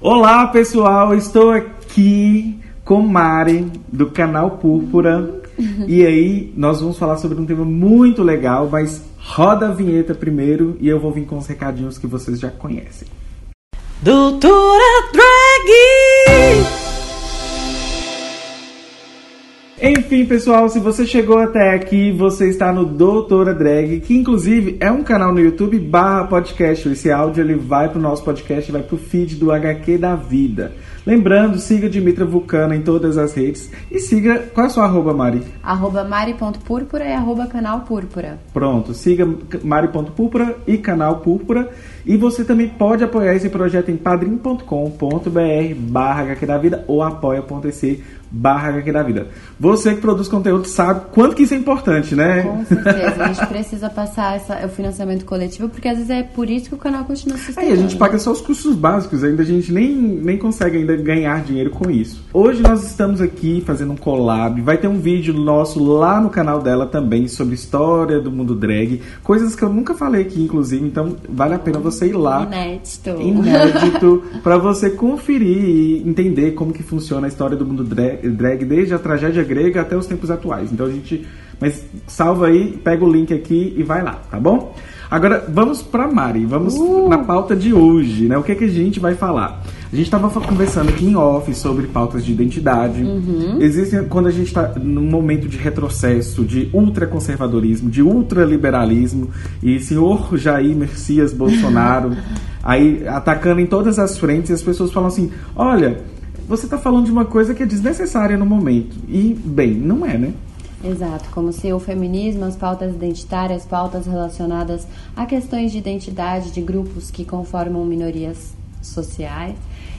Olá pessoal, estou aqui com Mari do canal Púrpura e aí nós vamos falar sobre um tema muito legal, mas roda a vinheta primeiro e eu vou vir com os recadinhos que vocês já conhecem. Doutora Drag! Enfim, pessoal, se você chegou até aqui, você está no Doutora Drag, que inclusive é um canal no YouTube barra podcast. Esse áudio ele vai pro nosso podcast, vai pro feed do HQ da vida. Lembrando, siga Dimitra Vulcana em todas as redes e siga. Qual é a sua arroba, Mari? Arroba mari.púrpura e arroba canal púrpura. Pronto, siga mari.púrpura e canal púrpura. E você também pode apoiar esse projeto em padrim.com.br barra HQ da vida ou apoia.se barra HQ da vida. Você que produz conteúdo sabe quanto que isso é importante, né? Com certeza. A gente precisa passar essa, o financiamento coletivo, porque às vezes é por isso que o canal continua sustentando. Aí a gente paga só os custos básicos, ainda a gente nem, nem consegue ainda ganhar dinheiro com isso. Hoje nós estamos aqui fazendo um collab, vai ter um vídeo nosso lá no canal dela também sobre história do mundo drag, coisas que eu nunca falei aqui, inclusive, então vale a pena você ir lá. Inédito. Inédito, para você conferir e entender como que funciona a história do mundo drag drag desde a tragédia grega até os tempos atuais. Então a gente. Mas salva aí, pega o link aqui e vai lá, tá bom? Agora vamos para Mari, vamos uh! na pauta de hoje, né? O que, é que a gente vai falar? A gente estava conversando aqui em off sobre pautas de identidade. Uhum. Existem quando a gente está num momento de retrocesso, de ultraconservadorismo, de ultraliberalismo e senhor Jair Messias Bolsonaro aí atacando em todas as frentes e as pessoas falam assim: olha, você está falando de uma coisa que é desnecessária no momento. E, bem, não é, né? Exato, como se o feminismo, as pautas identitárias, pautas relacionadas a questões de identidade de grupos que conformam minorias sociais.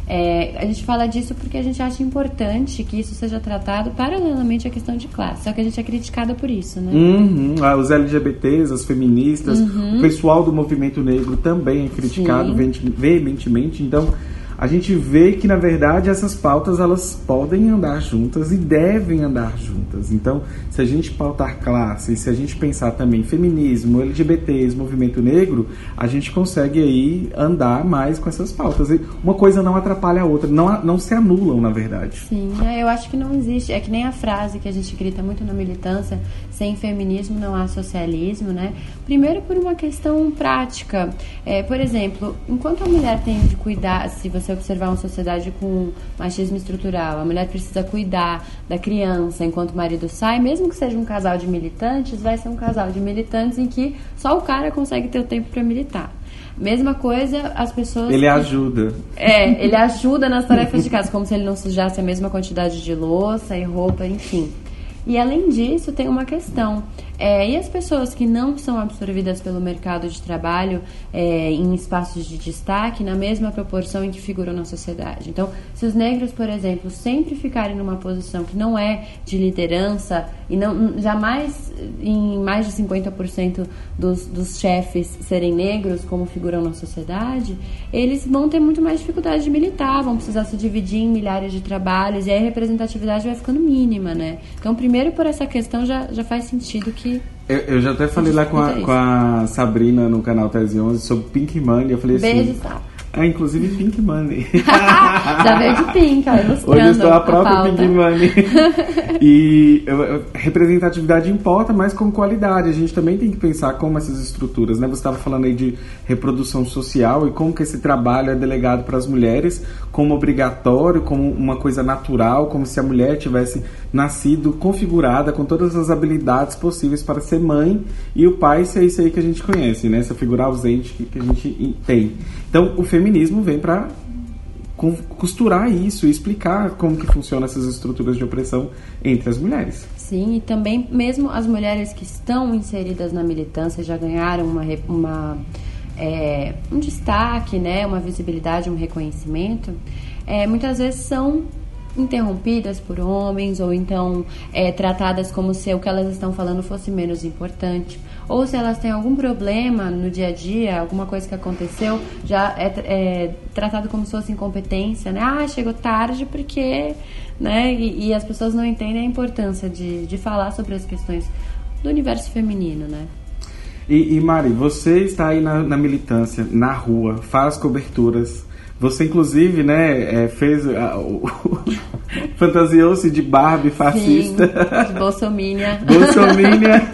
É, a gente fala disso porque a gente acha importante que isso seja tratado paralelamente à questão de classe. Só que a gente é criticada por isso, né? Uhum. Ah, os LGBTs, as feministas, uhum. o pessoal do movimento negro também é criticado Sim. veementemente. Então, a gente vê que na verdade essas pautas elas podem andar juntas e devem andar juntas. Então, se a gente pautar classe, se a gente pensar também feminismo, LGBTs, movimento negro, a gente consegue aí andar mais com essas pautas. E uma coisa não atrapalha a outra, não, não se anulam na verdade. Sim, é, eu acho que não existe, é que nem a frase que a gente grita muito na militância, sem feminismo não há socialismo, né? Primeiro por uma questão prática. É, por exemplo, enquanto a mulher tem de cuidar, se você você observar uma sociedade com machismo estrutural, a mulher precisa cuidar da criança enquanto o marido sai, mesmo que seja um casal de militantes, vai ser um casal de militantes em que só o cara consegue ter o tempo para militar. Mesma coisa, as pessoas. Ele ajuda. É, ele ajuda nas tarefas de casa, como se ele não sujasse a mesma quantidade de louça e roupa, enfim. E além disso, tem uma questão. É, e as pessoas que não são absorvidas pelo mercado de trabalho é, em espaços de destaque na mesma proporção em que figuram na sociedade? Então, se os negros, por exemplo, sempre ficarem numa posição que não é de liderança e não jamais em mais de 50% dos, dos chefes serem negros, como figuram na sociedade, eles vão ter muito mais dificuldade de militar, vão precisar se dividir em milhares de trabalhos e aí a representatividade vai ficando mínima, né? Então, primeiro por essa questão já, já faz sentido que eu, eu, já até falei lá com a, com a Sabrina no canal Tese 11 sobre Pink Money. Eu falei assim. Beijo, Sá. Ah, inclusive Pink Money. Já veio de Pink, ó, Hoje eu estou a própria a Pink Money. e representatividade importa, mas com qualidade. A gente também tem que pensar como essas estruturas, né? Você estava falando aí de reprodução social e como que esse trabalho é delegado para as mulheres como obrigatório, como uma coisa natural, como se a mulher tivesse nascido configurada com todas as habilidades possíveis para ser mãe e o pai ser isso aí que a gente conhece, né? Essa figura ausente que, que a gente tem. Então, o feminismo vem para costurar isso e explicar como que funcionam essas estruturas de opressão entre as mulheres. Sim, e também mesmo as mulheres que estão inseridas na militância já ganharam uma, uma é, um destaque, né, uma visibilidade, um reconhecimento, é, muitas vezes são interrompidas por homens ou então é, tratadas como se o que elas estão falando fosse menos importante ou se elas têm algum problema no dia a dia, alguma coisa que aconteceu, já é, é tratado como se fosse incompetência, né? Ah, chegou tarde porque, né? E, e as pessoas não entendem a importância de, de falar sobre as questões do universo feminino, né? E, e Mari, você está aí na, na militância, na rua, faz coberturas Você, inclusive, né, é, fez. a- o- Fantasiou-se de Barbie fascista. Sim, de Bolsomínia. Bolsomínia.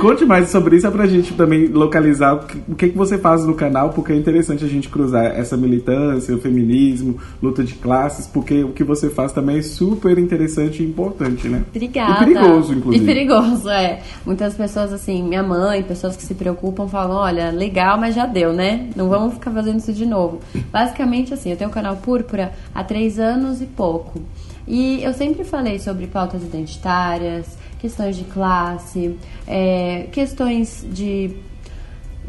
Conte mais sobre isso, é pra gente também localizar o que, o que que você faz no canal, porque é interessante a gente cruzar essa militância, o feminismo, luta de classes, porque o que você faz também é super interessante e importante, né? Obrigada. E perigoso, inclusive. E perigoso, é. Muitas pessoas, assim, minha mãe, pessoas que se preocupam, falam: olha, legal, mas já deu, né? Não vamos ficar fazendo isso de novo. Basicamente, assim, eu tenho o canal Púrpura há três anos e pouco. E eu sempre falei sobre pautas identitárias, questões de classe, é, questões de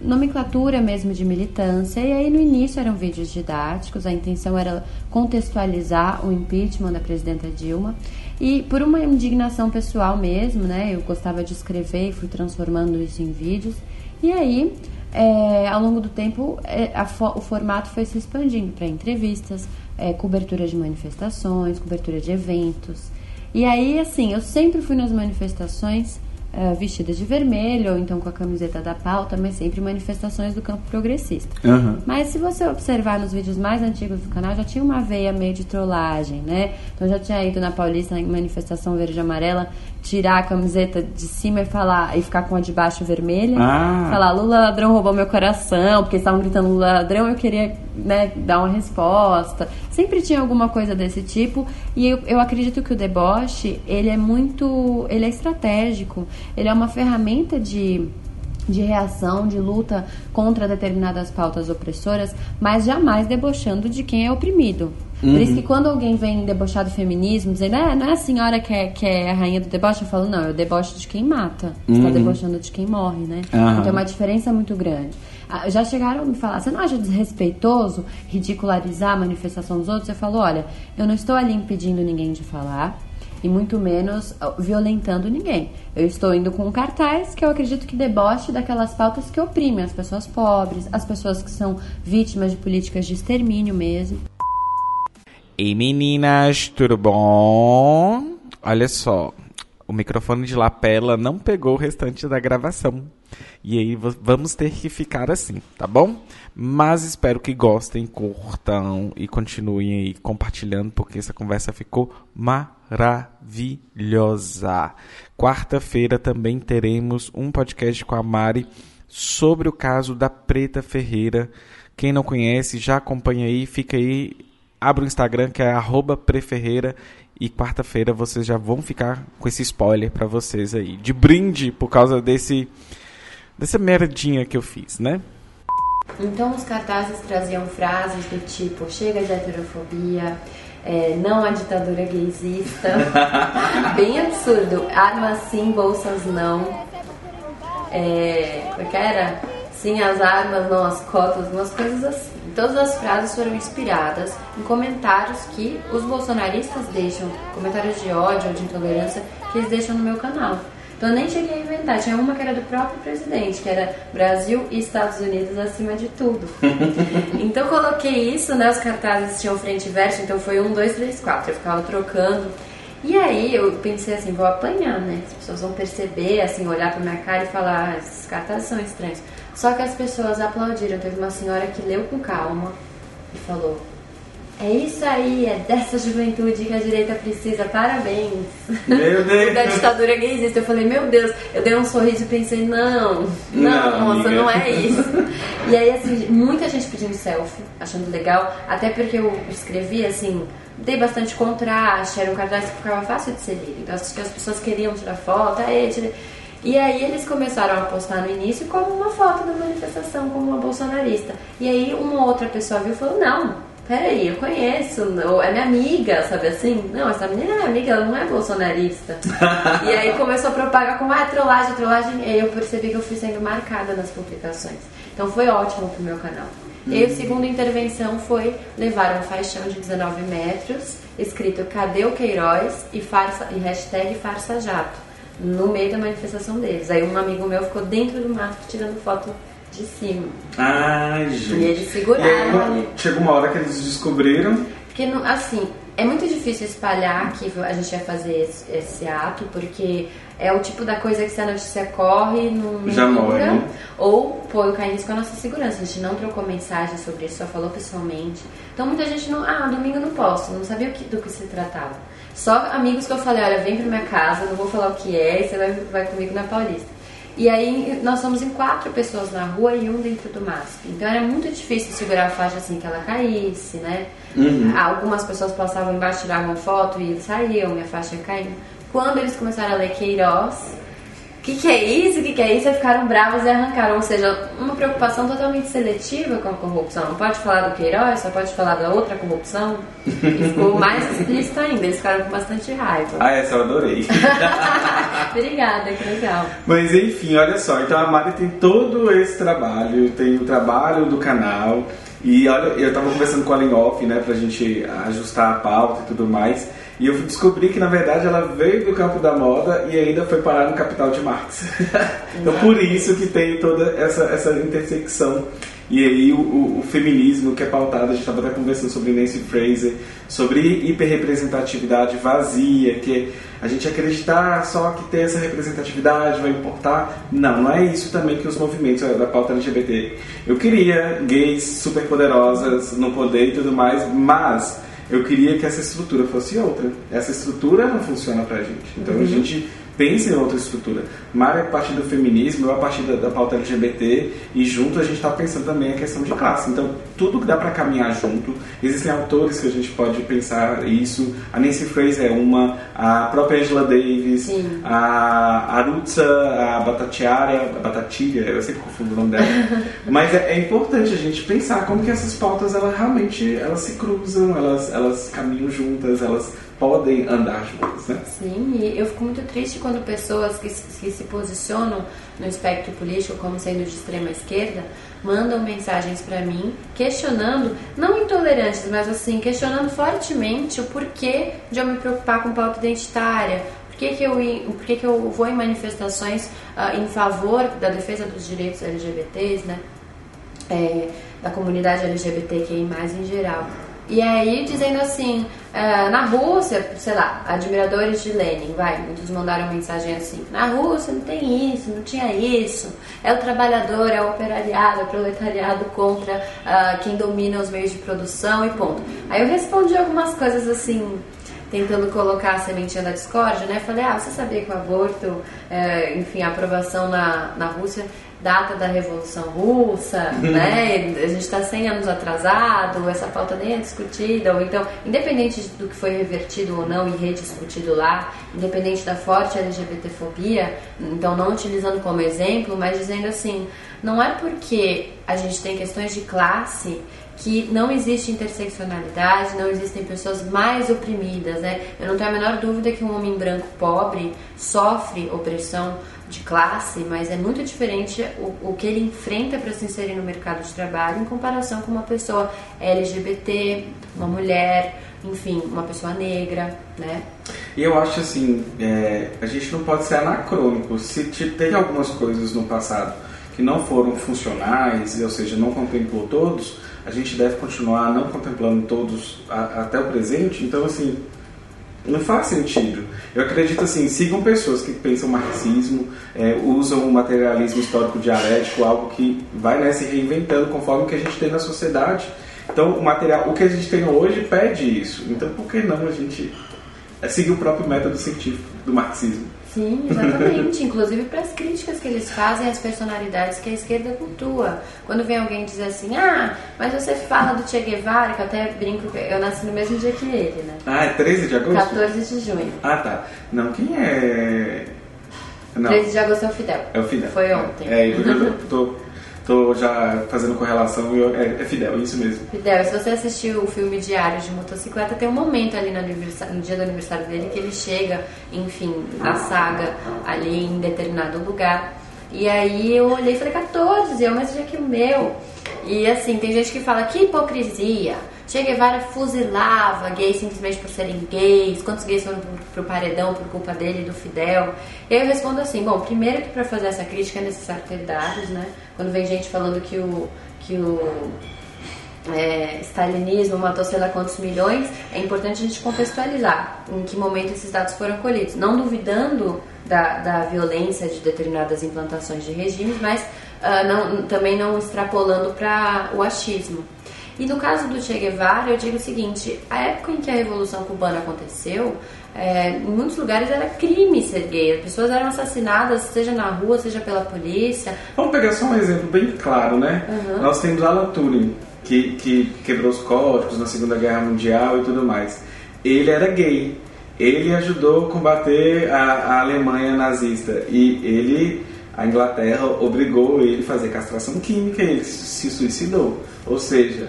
nomenclatura mesmo de militância. E aí no início eram vídeos didáticos, a intenção era contextualizar o impeachment da presidenta Dilma. E por uma indignação pessoal mesmo, né? Eu gostava de escrever e fui transformando isso em vídeos. E aí, é, ao longo do tempo, é, o formato foi se expandindo para entrevistas, é, cobertura de manifestações, cobertura de eventos. E aí, assim, eu sempre fui nas manifestações eh, vestida de vermelho, ou então com a camiseta da pauta, mas sempre manifestações do campo progressista. Aham. Mas se você observar nos vídeos mais antigos do canal, já tinha uma veia meio de trollagem, né? Então já tinha ido na Paulista em manifestação verde e amarela, tirar a camiseta de cima e falar e ficar com a de baixo vermelha. Ah. Falar Lula ladrão roubou meu coração, porque eles estavam gritando Lula ladrão, eu queria né, dar uma resposta. Sempre tinha alguma coisa desse tipo. E eu, eu acredito que o deboche, ele é muito. ele é estratégico. Ele é uma ferramenta de de reação, de luta contra determinadas pautas opressoras, mas jamais debochando de quem é oprimido. Por isso que quando alguém vem debochar do feminismo, dizendo, ah, não é a senhora que é, que é a rainha do deboche, eu falo, não, eu debocho de quem mata. Você está debochando de quem morre, né? Aham. Então é uma diferença muito grande. Ah, Já chegaram a me falar, você não acha desrespeitoso ridicularizar a manifestação dos outros? Eu falo, olha, eu não estou ali impedindo ninguém de falar, e muito menos ah, violentando ninguém. Eu estou indo com cartaz que eu acredito que deboche daquelas pautas que oprimem as pessoas pobres, as pessoas que são vítimas de políticas de extermínio mesmo. Ei meninas, tudo bom? Olha só, o microfone de lapela não pegou o restante da gravação. E aí vamos ter que ficar assim, tá bom? Mas espero que gostem, curtam e continuem aí compartilhando, porque essa conversa ficou maravilhosa. Quarta-feira também teremos um podcast com a Mari sobre o caso da Preta Ferreira. Quem não conhece, já acompanha aí, fica aí Abra o Instagram que é preferreira e quarta-feira vocês já vão ficar com esse spoiler pra vocês aí. De brinde por causa desse dessa merdinha que eu fiz, né? Então os cartazes traziam frases do tipo chega de heterofobia, é, não a ditadura gaysista, bem absurdo, armas sim, bolsas não, é, como é que era? Sim as armas, não as cotas, umas coisas assim. Todas as frases foram inspiradas em comentários que os bolsonaristas deixam, comentários de ódio ou de intolerância que eles deixam no meu canal. Então eu nem cheguei a inventar, tinha uma que era do próprio presidente, que era Brasil e Estados Unidos acima de tudo. então eu coloquei isso, né? Os cartazes tinham frente e verso, então foi um, dois, três, quatro. Eu ficava trocando. E aí eu pensei assim, vou apanhar, né? As pessoas vão perceber, assim, olhar pra minha cara e falar, ah, esses cartazes são estranhos. Só que as pessoas aplaudiram. Teve uma senhora que leu com calma e falou: É isso aí, é dessa juventude que a direita precisa, parabéns. Meu Deus. da ditadura gaysista. Eu falei, meu Deus, eu dei um sorriso e pensei, não, não, Não, moça, não é isso. e aí, assim, muita gente pedindo selfie, achando legal, até porque eu escrevi, assim, dei bastante contraste, era um cartaz que ficava fácil de ser lido. Então, acho que as pessoas queriam tirar foto, aí, tirei. E aí eles começaram a postar no início como uma foto da manifestação, como uma bolsonarista. E aí uma outra pessoa viu e falou, não, peraí, eu conheço, ou é minha amiga, sabe assim? Não, essa menina é minha amiga, ela não é bolsonarista. e aí começou a propagar como, ah, trollagem, trollagem, e aí eu percebi que eu fui sendo marcada nas publicações. Então foi ótimo pro meu canal. E aí a segunda intervenção foi levar um faixão de 19 metros, escrito Cadê o Queiroz? e, farsa, e hashtag farsa jato no meio da manifestação deles. Aí um amigo meu ficou dentro do mato tirando foto de cima. Ai, gente. E eles seguraram aí, ali. chegou uma hora que eles descobriram. Porque, assim, é muito difícil espalhar que a gente vai fazer esse, esse ato, porque é o tipo da coisa que se a notícia corre, não, não Já morre, né? ou põe cai em risco a nossa segurança. A gente não trocou mensagem sobre isso, só falou pessoalmente. Então muita gente não. Ah, domingo não posso, não sabia o que- do que se tratava. Só amigos que eu falei, olha, vem pra minha casa, não vou falar o que é, e você vai, vai comigo na Paulista. E aí nós somos em quatro pessoas na rua e um dentro do MASP. Então era muito difícil segurar a faixa assim que ela caísse, né? Algumas pessoas passavam embaixo, tiravam foto e saíam, e a faixa caindo. Quando eles começaram a ler Queiroz, o que, que é isso? O que, que é isso? Aí ficaram bravos e arrancaram. Ou seja, uma preocupação totalmente seletiva com a corrupção. Não pode falar do Queiroz, só pode falar da outra corrupção. E ficou mais explícito ainda. Eles ficaram com bastante raiva. Ah, essa eu adorei. Obrigada, que legal. Mas enfim, olha só, então a Mari tem todo esse trabalho, tem o trabalho do canal. E olha, eu tava conversando com ela em off, né, pra gente ajustar a pauta e tudo mais. E eu descobri que na verdade ela veio do campo da moda e ainda foi parar no capital de Marx. então por isso que tem toda essa, essa intersecção. E aí o, o- o feminismo que é pautado, a gente estava até conversando sobre Nancy Fraser, sobre hiperrepresentatividade vazia, que a gente acreditar só que ter essa representatividade vai importar. Não, não é isso também que os movimentos da pauta LGBT. Eu queria gays superpoderosas no poder e tudo mais, mas eu queria que essa estrutura fosse outra. Essa estrutura não funciona pra gente. Então a gente pensa em outra estrutura. Mara é a partir do feminismo, eu a partir da, da pauta LGBT e junto a gente está pensando também a questão de classe. Então tudo que dá para caminhar junto. Existem autores que a gente pode pensar isso. A Nancy Fraser é uma, a própria Angela Davis, Sim. a Arutza, a Batatiara, a Batatilha, eu sempre confundo o nome dela. Mas é, é importante a gente pensar como que essas pautas elas realmente elas se cruzam, elas, elas caminham juntas, elas podem andar juntas, né? Sim, e eu fico muito triste quando pessoas que, que se posicionam no espectro político como sendo de extrema esquerda mandam mensagens pra mim questionando, não intolerantes, mas assim, questionando fortemente o porquê de eu me preocupar com pauta identitária. Que, que, eu, por que, que eu vou em manifestações ah, em favor da defesa dos direitos LGBTs, né? é, da comunidade LGBTQI+, em geral. E aí, dizendo assim, ah, na Rússia, sei lá, admiradores de Lenin, vai, muitos mandaram mensagem assim, na Rússia não tem isso, não tinha isso, é o trabalhador, é o operariado, é o proletariado contra ah, quem domina os meios de produção e ponto. Aí eu respondi algumas coisas assim, tentando colocar a sementinha da discórdia, né? Falei, ah, você sabia que o aborto, é, enfim, a aprovação na, na Rússia data da Revolução Russa, né? A gente está 100 anos atrasado, essa pauta nem é discutida, ou então, independente do que foi revertido ou não e rediscutido lá, independente da forte LGBTfobia, então não utilizando como exemplo, mas dizendo assim, não é porque a gente tem questões de classe que não existe interseccionalidade, não existem pessoas mais oprimidas, né? Eu não tenho a menor dúvida que um homem branco pobre sofre opressão de classe, mas é muito diferente o, o que ele enfrenta para se inserir no mercado de trabalho em comparação com uma pessoa LGBT, uma mulher, enfim, uma pessoa negra, né? E eu acho assim, é, a gente não pode ser anacrônico. Se te- teve algumas coisas no passado que não foram funcionais, ou seja, não contemplou todos, a gente deve continuar não contemplando todos a- até o presente. Então, assim, não faz sentido. Eu acredito assim, sigam pessoas que pensam marxismo, é, usam o materialismo histórico dialético, algo que vai né, se reinventando conforme o que a gente tem na sociedade. Então, o material, o que a gente tem hoje pede isso. Então, por que não a gente é, seguir o próprio método científico do marxismo? Sim, exatamente. Inclusive para as críticas que eles fazem às personalidades que a esquerda cultua. Quando vem alguém dizer assim, ah, mas você fala do Che Guevara, que eu até brinco, que eu nasci no mesmo dia que ele, né? Ah, é 13 de agosto? 14 de junho. Ah, tá. Não, quem é. Não. 13 de agosto é o Fidel. É o Fidel. Foi ontem. É, eu tô, tô, já fazendo correlação e eu- é, é Fidel, isso mesmo. Fidel, se você assistiu o filme Diário de Motocicleta, tem um momento ali no, no dia do aniversário dele que ele chega, enfim, na saga, ali em determinado lugar. E aí eu olhei e falei, 14, é o mesmo dia que o meu. E assim, tem gente que fala, que hipocrisia. Che Guevara fuzilava gays simplesmente por serem gays. Quantos gays foram pro, pro paredão por culpa dele e do Fidel? E aí eu respondo assim, bom, primeiro que para fazer essa crítica é necessário ter dados, né? Quando vem gente falando que o, que o é, stalinismo matou sei lá quantos milhões, é importante a gente contextualizar em que momento esses dados foram colhidos. Não duvidando da, da violência de determinadas implantações de regimes, mas uh, não, também não extrapolando para o achismo. E no caso do Che Guevara, eu digo o seguinte: a época em que a Revolução Cubana aconteceu, é, em muitos lugares era crime ser gay. As pessoas eram assassinadas, seja na rua, seja pela polícia. Vamos pegar só um exemplo bem claro, né? Uhum. Nós temos Alan Turing, que, que quebrou os códigos na Segunda Guerra Mundial e tudo mais. Ele era gay. Ele ajudou a combater a, a Alemanha nazista. E ele, a Inglaterra, obrigou ele a fazer castração química e ele se suicidou. Ou seja,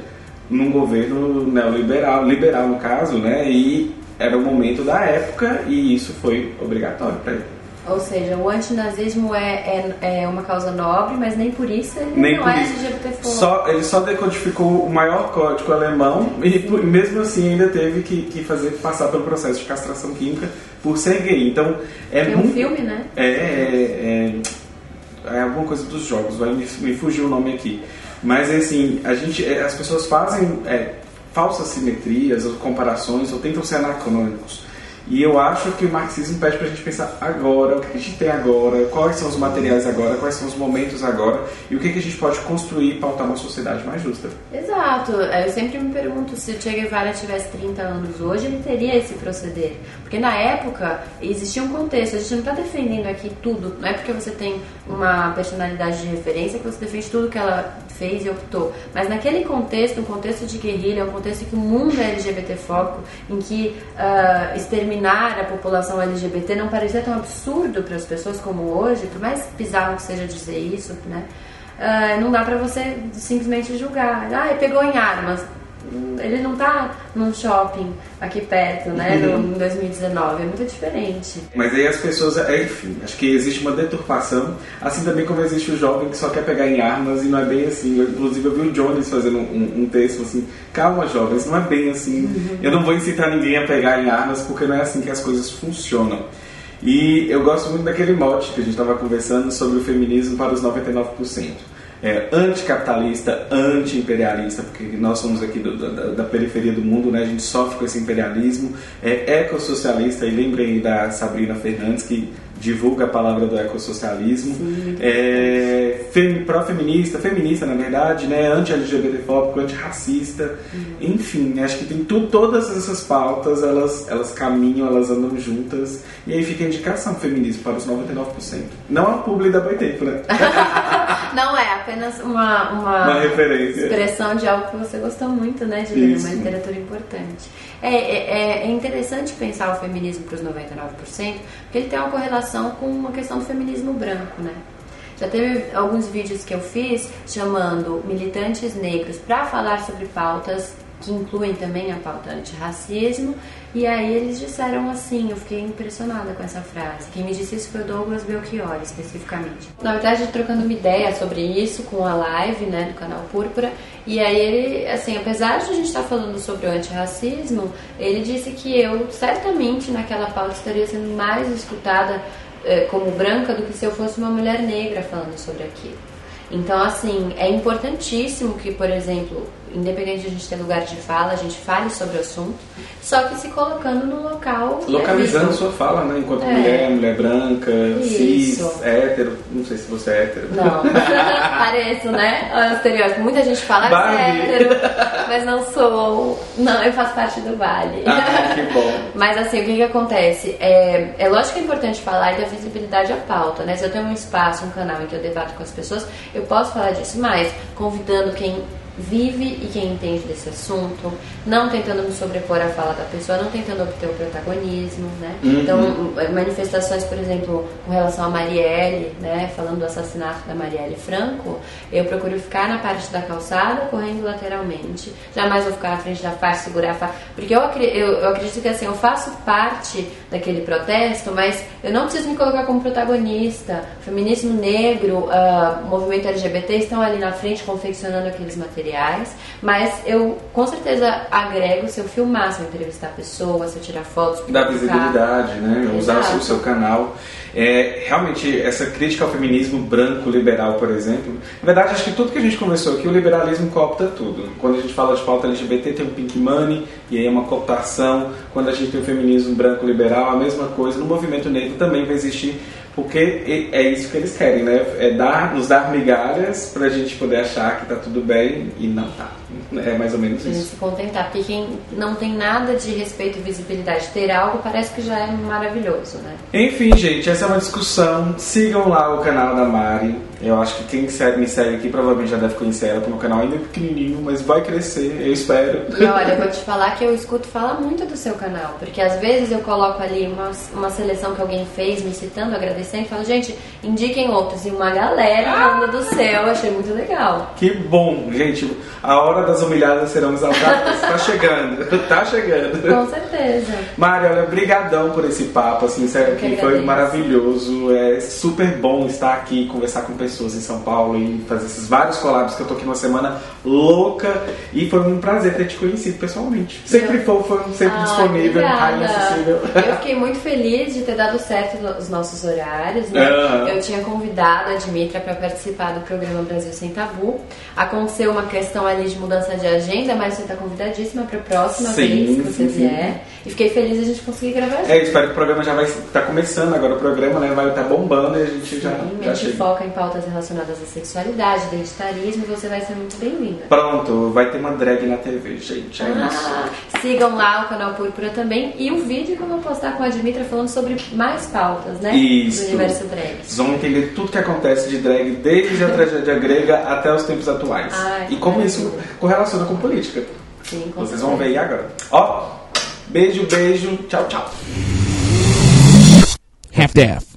num governo neoliberal, liberal no caso, né? E era o momento da época e isso foi obrigatório para ele. Ou seja, o antinazismo é, é, é uma causa nobre, mas nem por isso ele Nem não é. LGBTfóbico. Só, ele só decodificou o maior código alemão e por- mesmo assim ainda teve que, que fazer passar pelo processo de castração química por ser gay. Então é Tem um muito. filme, né? É, é, é, é alguma coisa dos jogos, vai me, me fugiu o nome aqui. Mas assim, a gente, é, as pessoas fazem é, falsas simetrias ou comparações ou tentam ser anacrônicos. E eu acho que o marxismo pede pra gente pensar agora, o que a gente tem agora, quais são os materiais agora, quais são os momentos agora e o que, a gente pode construir e pautar uma sociedade mais justa. Exato. Eu sempre me pergunto se o Che Guevara tivesse 30 anos hoje, ele teria esse proceder. Porque na época existia um contexto. A gente não está defendendo aqui tudo. Não é porque você tem uma personalidade de referência que você defende tudo que ela fez e optou. Mas naquele contexto, um contexto de guerrilha, um contexto em que o mundo é LGBTfóbico, em que ah, exterminar a população LGBT não parecia tão absurdo para as pessoas como hoje, por mais bizarro que seja dizer isso, né? Ah, não dá pra você simplesmente julgar. Ah, pegou em armas. Ele não tá num shopping aqui perto, né? No, em 2019. É muito diferente. Mas aí as pessoas, é, enfim, acho que existe uma deturpação, assim também como existe o jovem que só quer pegar em armas e não é bem assim. Eu, inclusive eu vi o Jones fazendo um, um texto assim, calma jovens, não é bem assim. Eu não vou incitar ninguém a pegar em armas porque não é assim que as coisas funcionam. E eu gosto muito daquele mote que a gente estava conversando sobre o feminismo para os 99%. É, anticapitalista, anti-imperialista, porque nós somos aqui do- da, da periferia do mundo, né? a gente sofre com esse imperialismo. É ecossocialista, e lembrem aí da Sabrina Fernandes, que divulga a palavra do ecossocialismo. É, fem- pró-feminista, feminista na verdade, né? anti-LGBTfóbico, antirracista. Enfim, acho que tem tu, todas essas pautas, elas, elas caminham, elas andam juntas. E aí fica a indicação feminismo para os 99%. Não é o publi da Boitempo, né? Não é apenas uma, uma, Uma referência. expressão de algo que você gostou muito, né, de ler, uma literatura importante. É, é, é interessante pensar o feminismo para os 99%, porque ele tem uma correlação com a questão do feminismo branco, né? Já teve alguns vídeos que eu fiz chamando militantes negros para falar sobre pautas que incluem também a pauta antirracismo, e aí eles disseram assim, eu fiquei impressionada com essa frase. Quem me disse isso foi o Douglas Belchior, especificamente. Na verdade, trocando uma ideia sobre isso com a live, né, do canal Púrpura, e aí ele, assim, apesar de a gente estar falando sobre o antirracismo, ele disse que eu certamente naquela pauta estaria sendo mais escutada eh, como branca do que se eu fosse uma mulher negra falando sobre aquilo. Então, assim, é importantíssimo que, por exemplo, independente de a gente ter lugar de fala, a gente fale sobre o assunto, só que se colocando no local. Localizando devido. sua fala, né? Enquanto É. mulher, mulher branca, cis, Isso. hétero. Não sei se você é hétero. Não, pareço, né? Olha o estereótipo. Muita gente fala que Barbie. é hétero, mas não sou. Não, eu faço parte do vale. Ah, que bom. Mas assim, o que que acontece? É, é lógico que é importante falar e dar visibilidade à pauta, né? Se eu tenho um espaço, um canal em que eu debato com as pessoas, eu posso falar disso, mas convidando quem vive e quem entende desse assunto, não tentando me sobrepor à fala da pessoa, não tentando obter o protagonismo, né? Uhum. Então, manifestações, por exemplo, com relação a Marielle, né? Falando do assassinato da Marielle Franco, eu procuro ficar na parte da calçada, correndo lateralmente. Jamais vou ficar na frente da faixa, segurar a faixa. Porque eu, eu, eu acredito que assim, eu faço parte daquele protesto, mas eu não preciso me colocar como protagonista. Feminismo negro, o movimento LGBT estão ali na frente confeccionando aqueles materiais. Materiais, mas eu com certeza agrego se eu filmar, se eu entrevistar pessoas, se eu tirar fotos. Da publicar. visibilidade, né? Usar o seu canal. É, realmente, essa crítica ao feminismo branco liberal, por exemplo. Na verdade, acho que tudo que a gente conversou aqui, o liberalismo coopta tudo. Quando a gente fala de pauta LGBT, tem o Pink Money, e aí é uma cooptação. Quando a gente tem o feminismo branco liberal, a mesma coisa. No movimento negro também vai existir, porque é isso que eles querem, né? É dar, nos dar migalhas pra gente poder achar que tá tudo bem e não tá. É mais ou menos isso. se contentar, porque quem não tem nada de respeito e visibilidade, ter algo parece que já é maravilhoso, né? Enfim, gente, essa é uma discussão. Sigam lá o canal da Mari. Eu acho que quem me segue aqui provavelmente já deve conhecer ela, porque o meu canal ainda é pequenininho, mas vai crescer, eu espero. E olha, eu vou te falar que eu escuto falar muito do seu canal, porque às vezes eu coloco ali uma, uma seleção que alguém fez, me citando, agradecendo, e falo, gente, indiquem outros. E uma galera falando do seu, eu achei muito legal. Que bom, gente. A hora das humilhadas serão exaltadas. tá chegando, tá chegando. Com certeza. Mari, olha, brigadão por esse papo, assim, sério, que foi maravilhoso. É super bom estar aqui, conversar com pessoas em São Paulo e fazer esses vários collabs que eu tô aqui numa semana louca. E foi um prazer ter te conhecido pessoalmente. Sempre Eu- fofo, sempre Ah, disponível, obrigada. acessível. Eu fiquei muito feliz de ter dado certo os nossos horários, né? Aham. Eu tinha convidado a Dimitra para participar do programa Brasil Sem Tabu. Aconteceu uma questão ali de mudança de agenda, mas você está convidadíssima para a próxima Sim, vez que você sim, sim. vier. E fiquei feliz de a gente conseguir gravar. É, espero que o programa já vai estar começando agora, o programa né, vai estar bombando e a gente já, Sim, já a gente chega. foca em pautas relacionadas à sexualidade, identitarismo, e você vai ser muito Pronto, vai ter uma drag na TV, gente. É isso. Ah, sigam lá o canal Púrpura também e o vídeo que eu vou postar com a Dimitra falando sobre mais pautas, né? Isso. Do universo drag. Vocês vão entender tudo que acontece de drag desde a tragédia grega até os tempos atuais. Ai, e como isso correlaciona com política. Sim, com Vocês vão ver aí agora. Ó, beijo, beijo, tchau, tchau. Half-Deaf.